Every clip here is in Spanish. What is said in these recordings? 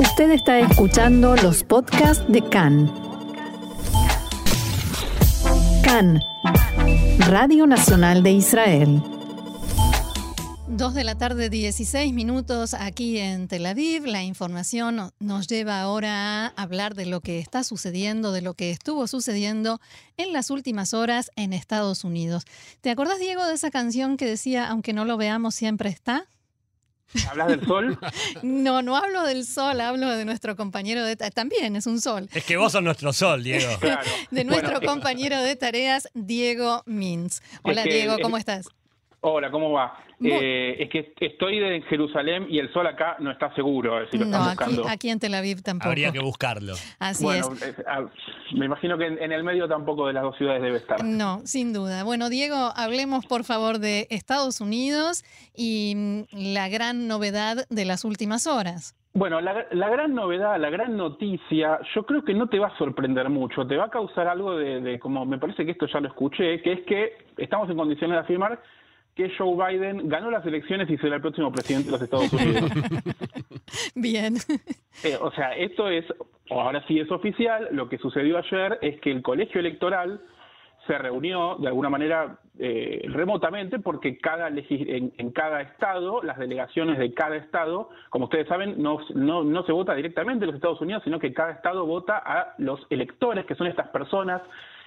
Usted está escuchando los podcasts de CAN. CAN, Radio Nacional de Israel. Dos de la tarde, 16 minutos aquí en Tel Aviv. La información nos lleva ahora a hablar de lo que está sucediendo, de lo que estuvo sucediendo en las últimas horas en Estados Unidos. ¿Te acordás, Diego, de esa canción que decía, aunque no lo veamos, siempre está? ¿Hablas del sol? No, no hablo del sol, hablo de nuestro compañero de tareas. También es un sol. Es que vos sos nuestro sol, Diego. Claro. De nuestro Bueno, compañero de tareas, Diego Mintz. Hola, Es que- Diego, ¿cómo es- estás? Hola, ¿cómo va? Eh, es que estoy de- en Jerusalén y el sol acá no está seguro, ver si lo No, están aquí, buscando. aquí en Tel Aviv tampoco. Habría que buscarlo. Así bueno, es. es- ah, me imagino que en, en el medio tampoco de las dos ciudades debe estar. No, sin duda. Bueno, Diego, hablemos por favor de Estados Unidos y mm, la gran novedad de las últimas horas. Bueno, la, la gran novedad, la gran noticia, yo creo que no te va a sorprender mucho, te va a causar algo de, de como me parece que esto ya lo escuché, que es que estamos en condiciones de afirmar que Joe Biden ganó las elecciones y será el próximo presidente de los Estados Unidos. Bien. Eh, o sea, esto es, ahora sí es oficial, lo que sucedió ayer es que el colegio electoral se reunió de alguna manera eh, remotamente porque cada legis- en, en cada estado, las delegaciones de cada estado, como ustedes saben, no, no, no se vota directamente en los Estados Unidos, sino que cada estado vota a los electores, que son estas personas,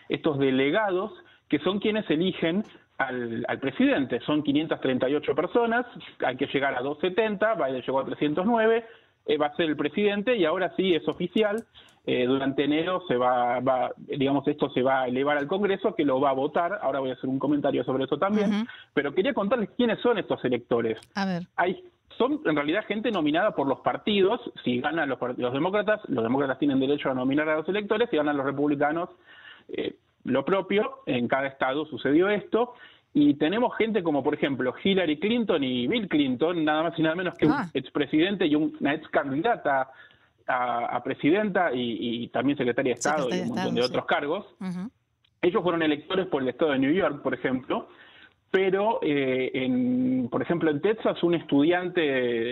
estos delegados, que son quienes eligen al, al presidente. Son 538 personas, hay que llegar a 270, Biden llegó a 309, eh, va a ser el presidente y ahora sí es oficial. eh, durante enero se va, va, digamos, esto se va a elevar al Congreso que lo va a votar. Ahora voy a hacer un comentario sobre eso también. Pero quería contarles quiénes son estos electores. A ver. Hay, son en realidad gente nominada por los partidos. Si ganan los, los demócratas, los demócratas tienen derecho a nominar a los electores. Si ganan los republicanos, eh, lo propio. En cada estado sucedió esto. Y tenemos gente como, por ejemplo, Hillary Clinton y Bill Clinton, nada más y nada menos que Ah. un expresidente y un- una ex candidata a, a presidenta y, y también secretaria de Estado Secretaria y un montón Estado, de sí. otros cargos. Ellos fueron electores por el estado de New York, por ejemplo, pero, eh, en, por ejemplo, en Texas, un estudiante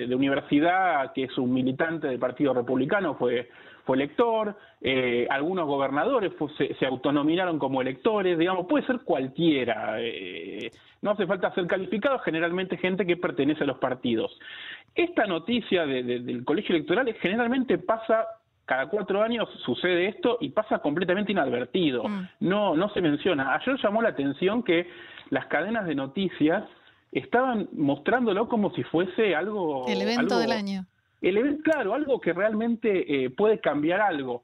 de universidad que es un militante del Partido Republicano fue, fue elector, eh, algunos gobernadores se, se autonominaron como electores, digamos, puede ser cualquiera, eh, no hace falta ser calificado, generalmente gente que pertenece a los partidos. Esta noticia de- de- del colegio electoral generalmente pasa cada cuatro años sucede esto y pasa completamente inadvertido. Mm. No, no se menciona. Ayer llamó la atención que las cadenas de noticias estaban mostrándolo como si fuese algo. El evento algo- del año. El evento, claro, algo que realmente eh, puede cambiar algo.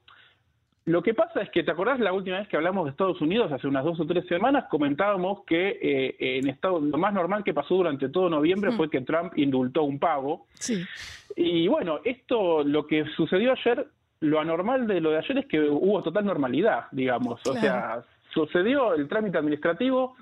Lo que pasa es que, ¿te acordás la última vez que hablamos de Estados Unidos, hace unas dos o tres semanas, comentábamos que eh, en Estados lo más normal que pasó durante todo noviembre Mm. fue que Trump indultó un pavo. Sí. Y bueno, esto, lo que sucedió ayer, lo anormal de lo de ayer es que hubo total normalidad, digamos. O sea, sucedió el trámite administrativo,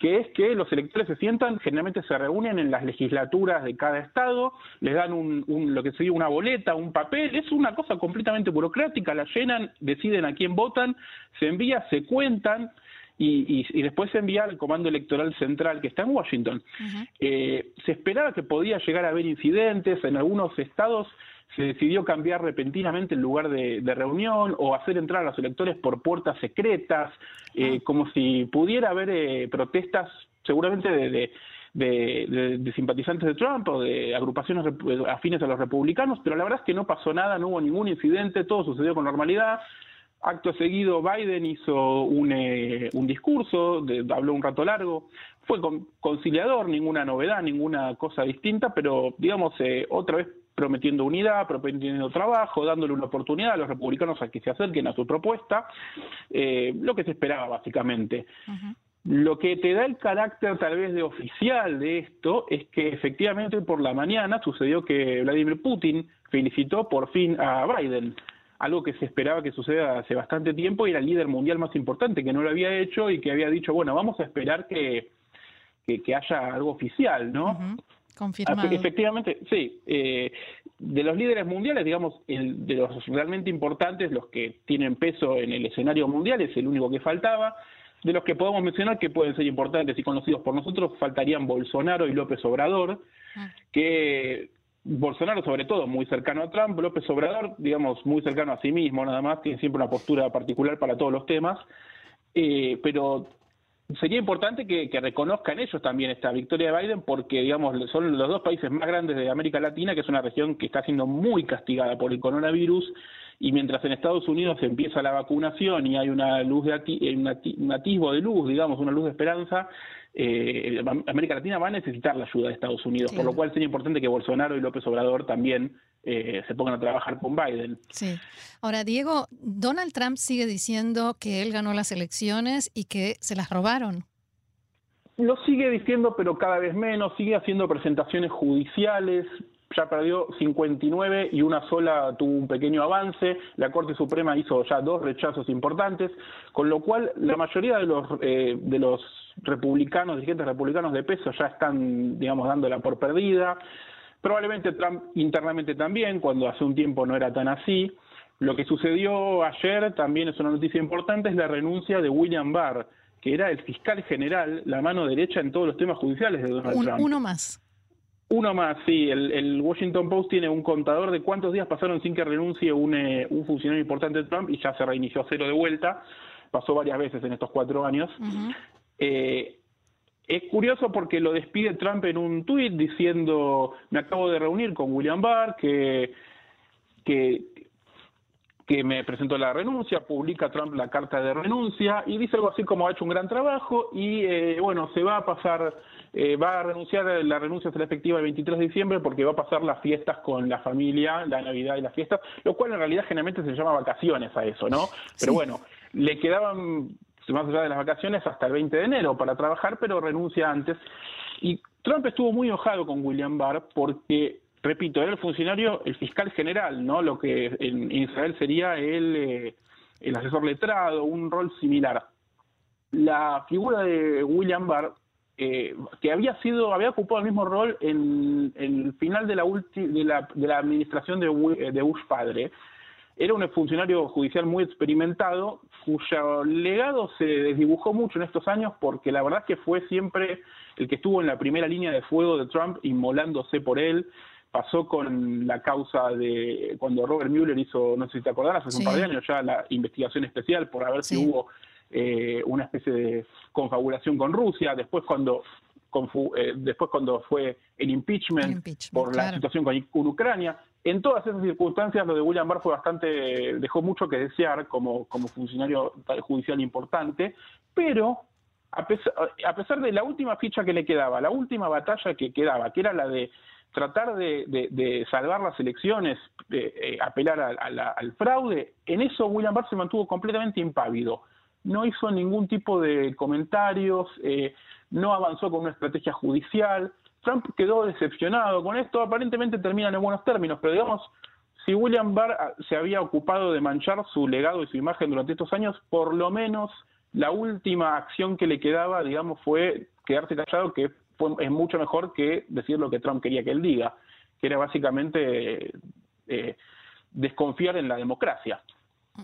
que es que los electores se sientan, generalmente se reúnen en las legislaturas de cada estado, les dan un, un- lo que sería una boleta, un papel, es una cosa completamente burocrática, la llenan, deciden a quién votan, se envía, se cuentan. Y, y- y después se envía al Comando Electoral Central que está en Washington. Eh, se esperaba que podía llegar a haber incidentes, en algunos estados se decidió cambiar repentinamente el lugar de, de reunión o hacer entrar a los electores por puertas secretas, eh, como si pudiera haber eh, protestas seguramente de, de- de- de- de simpatizantes de Trump o de agrupaciones afines a los republicanos, pero la verdad es que no pasó nada, no hubo ningún incidente, todo sucedió con normalidad. Acto seguido, Biden hizo un, eh, un discurso, de- habló un rato largo, fue con- conciliador, ninguna novedad, ninguna cosa distinta, pero digamos, eh, otra vez prometiendo unidad, prometiendo trabajo, dándole una oportunidad a los republicanos a que se acerquen a su propuesta, eh, lo que se esperaba básicamente. Lo que te da el carácter tal vez de oficial de esto es que efectivamente por la mañana sucedió que Vladimir Putin felicitó por fin a Biden, algo que se esperaba que suceda hace bastante tiempo y era el líder mundial más importante que no lo había hecho y que había dicho, bueno, vamos a esperar que, que, que haya algo oficial, ¿no? Confirmado. Efe- Efectivamente, sí. Eh, de los líderes mundiales, digamos, el, de los realmente importantes, los que tienen peso en el escenario mundial, es el único que faltaba. De los que podemos mencionar que pueden ser importantes y conocidos por nosotros, faltarían Bolsonaro y López Obrador, Ah. que Bolsonaro sobre todo muy cercano a Trump, López Obrador, digamos, muy cercano a sí mismo, nada más, tiene siempre una postura particular para todos los temas, eh, pero sería importante que, reconozcan ellos también esta victoria de Biden porque, digamos, son los dos países más grandes de América Latina, que es una región que está siendo muy castigada por el coronavirus, y mientras en Estados Unidos empieza la vacunación y hay una luz de un atisbo de luz, digamos, una luz de esperanza, eh, América Latina va a necesitar la ayuda de Estados Unidos, por lo cual sería importante que Bolsonaro y López Obrador también eh, se pongan a trabajar con Biden. Sí. Ahora, Diego, Donald Trump sigue diciendo que él ganó las elecciones y que se las robaron. Lo sigue diciendo, pero cada vez menos, sigue haciendo presentaciones judiciales, ya perdió 59 y una sola tuvo un pequeño avance. La Corte Suprema hizo ya dos rechazos importantes, con lo cual la mayoría de los eh, de los republicanos, dirigentes republicanos de peso ya están, digamos, dándola por perdida. Probablemente Trump internamente también, cuando hace un tiempo no era tan así. Lo que sucedió ayer también es una noticia importante, es la renuncia de William Barr, que era el fiscal general, la mano derecha en todos los temas judiciales de Donald Trump. Uno más. Uno más, sí. El, Washington Post tiene un contador de cuántos días pasaron sin que renuncie un, eh, un funcionario importante de Trump y ya se reinició a cero de vuelta. Pasó varias veces en estos cuatro años. Eh, es curioso porque lo despide Trump en un tuit diciendo, me acabo de reunir con William Barr, que, que, que me presentó la renuncia, publica Trump la carta de renuncia y dice algo así como ha hecho un gran trabajo y eh, bueno, se va a pasar eh, va a renunciar, la renuncia será efectiva el 23 de diciembre porque va a pasar las fiestas con la familia, la Navidad y las fiestas, lo cual en realidad generalmente se llama vacaciones a eso, ¿no? Pero bueno, le quedaban, más allá de las vacaciones, hasta el 20 de enero para trabajar, pero renuncia antes. Y Trump estuvo muy enojado con William Barr porque repito, era el funcionario, el fiscal general, ¿no? Lo que en Israel sería el, eh, el asesor letrado, un rol similar. La figura de William Barr eh, que había sido había ocupado el mismo rol en, el final de la, de la, de la administración de, de Bush padre. Era un funcionario judicial muy experimentado, cuyo legado se desdibujó mucho en estos años porque la verdad es que fue siempre el que estuvo en la primera línea de fuego de Trump, inmolándose por él. Pasó con la causa de cuando Robert Mueller hizo, no sé si te acordás, hace un par de años ya la investigación especial por a ver si hubo eh, una especie de confabulación con Rusia, después cuando eh, después cuando fue el impeachment, por la situación con, Ucrania. En todas esas circunstancias, lo de William Barr fue bastante, dejó mucho que desear como, como funcionario judicial importante, pero a pesar, a pesar, de la última ficha que le quedaba, la última batalla que quedaba, que era la de tratar de, salvar las elecciones, de, eh, apelar al fraude, en eso William Barr se mantuvo completamente impávido no hizo ningún tipo de comentarios, eh, no avanzó con una estrategia judicial. Trump quedó decepcionado con esto, aparentemente terminan en buenos términos, pero digamos, si William Barr ah, se había ocupado de manchar su legado y su imagen durante estos años, por lo menos la última acción que le quedaba, digamos, fue quedarse callado, que es mucho mejor que decir lo que Trump quería que él diga, que era básicamente eh, desconfiar en la democracia.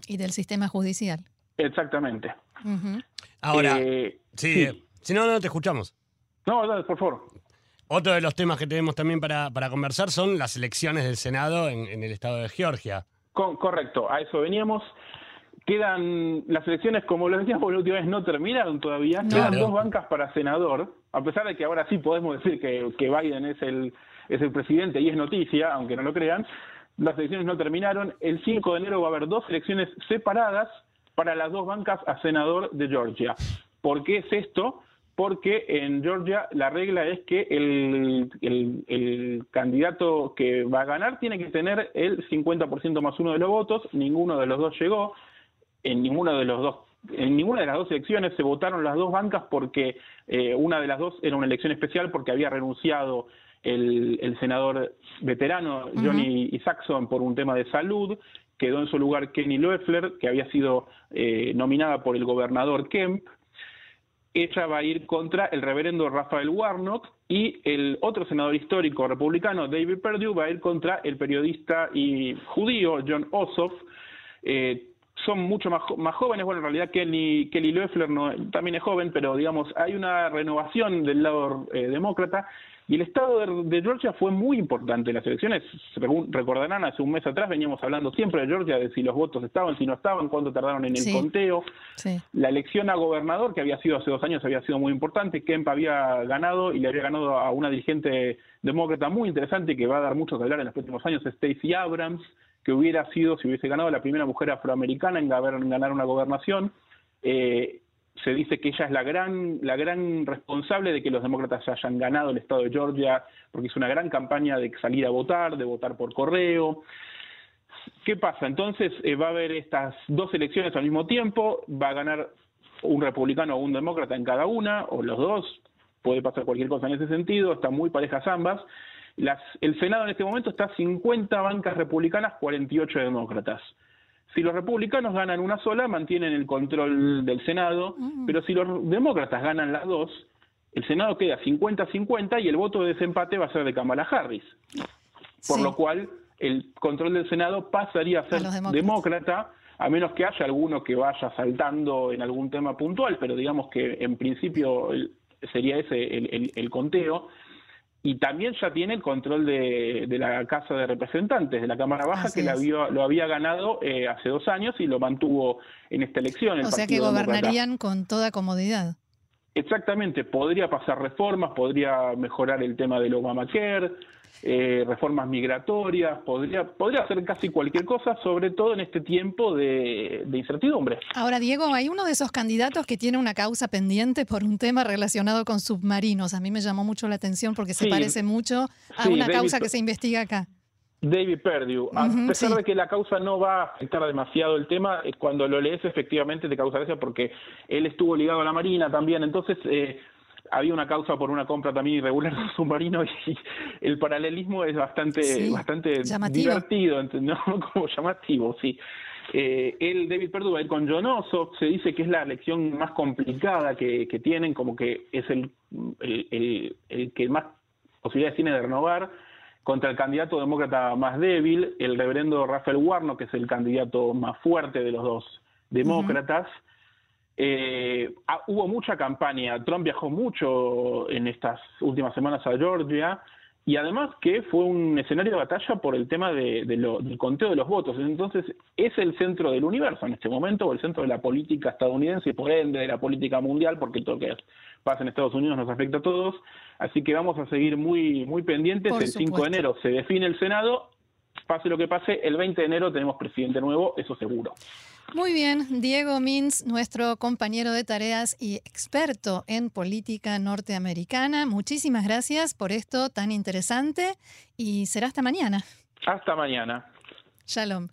Y del sistema judicial. Exactamente. Ahora, eh, sí, eh, si no, no te escuchamos. No, dale, por favor. Otro de los temas que tenemos también para, para conversar son las elecciones del Senado en, el estado de Georgia. correcto, a eso veníamos. Quedan las elecciones, como lo decíamos la última vez, no terminaron todavía. Quedan dos bancas para senador, a pesar de que ahora sí podemos decir que, que Biden es el, es el presidente y es noticia, aunque no lo crean. Las elecciones no terminaron. El 5 de enero va a haber dos elecciones separadas para las dos bancas a senador de Georgia. ¿Por qué es esto? Porque en Georgia la regla es que el, el, candidato que va a ganar tiene que tener el 50% más uno de los votos, ninguno de los dos llegó, en ninguno de los dos en ninguna de las dos elecciones se votaron las dos bancas porque eh, una de las dos era una elección especial porque había renunciado el, senador veterano Johnny Saxon por un tema de salud quedó en su lugar Kenny Loeffler, que había sido eh, nominada por el gobernador Kemp. Ella va a ir contra el reverendo Rafael Warnock y el otro senador histórico republicano, David Perdue, va a ir contra el periodista y judío John Ossoff. Eh, son mucho más, más, jóvenes, bueno, en realidad Kelly, Kelly Loeffler no, también es joven, pero digamos, hay una renovación del lado eh, demócrata Y el estado de, Georgia fue muy importante en las elecciones. Recordarán, hace un mes atrás veníamos hablando siempre de Georgia, de si los votos estaban, si no estaban, cuánto tardaron en el conteo. La elección a gobernador, que había sido hace dos años, había sido muy importante. Kemp había ganado y le había ganado a una dirigente demócrata muy interesante que va a dar mucho que hablar en los próximos años, Stacey Abrams, que hubiera sido, si hubiese ganado, la primera mujer afroamericana en ganar una gobernación. Eh, se dice que ella es la gran, la gran responsable de que los demócratas hayan ganado el estado de Georgia, porque hizo una gran campaña de salir a votar, de votar por correo. ¿Qué pasa? Entonces eh, va a haber estas dos elecciones al mismo tiempo, va a ganar un republicano o un demócrata en cada una, o los dos, puede pasar cualquier cosa en ese sentido, están muy parejas ambas. Las, el Senado en este momento está 50 bancas republicanas, 48 demócratas. Si los republicanos ganan una sola, mantienen el control del Senado, mm. pero si los demócratas ganan las dos, el Senado queda 50-50 y el voto de desempate va a ser de Kamala Harris. Por lo cual, el control del Senado pasaría a ser demócrata, a menos que haya alguno que vaya saltando en algún tema puntual, pero digamos que en principio sería ese el conteo y también ya tiene el control de, la Casa de Representantes, de la Cámara Baja, que lo había ganado eh, hace dos años y lo mantuvo en esta elección. o sea que gobernarían con toda comodidad. Exactamente, podría pasar reformas, podría mejorar el tema del Obamacare, eh, reformas migratorias, podría, podría hacer casi cualquier cosa, sobre todo en este tiempo de, incertidumbre. Ahora, Diego, hay uno de esos candidatos que tiene una causa pendiente por un tema relacionado con submarinos. A mí me llamó mucho la atención porque se parece mucho a una causa que se investiga acá. David Perdue, a pesar de que la causa no va a afectar demasiado el tema, cuando lo lees efectivamente te causa gracia porque él estuvo ligado a la Marina también, entonces eh, había una causa por una compra también irregular de un submarino y el paralelismo es bastante, bastante divertido, ¿no? como llamativo, sí. Eh, él, David Perdue, con John Ossoff, se dice que es la elección más complicada que, tienen, como que es el, el, el, que más posibilidades tiene de renovar, contra el candidato demócrata más débil, el reverendo Rafael Warnock, que es el candidato más fuerte de los dos demócratas. Eh, ah, hubo mucha campaña, Trump viajó mucho en estas últimas semanas a Georgia y además que fue un escenario de batalla por el tema de, del conteo de los votos. Entonces es el centro del universo en este momento, o el centro de la política estadounidense y por ende de la política mundial, porque todo lo que pasa en Estados Unidos nos afecta a todos. Así que vamos a seguir muy, muy pendientes. el 5 de enero se define el Senado. Pase lo que pase, el 20 de enero tenemos presidente nuevo, eso seguro. Muy bien, Diego Mins, nuestro compañero de tareas y experto en política norteamericana. Muchísimas gracias por esto tan interesante y será hasta mañana. Hasta mañana. Shalom.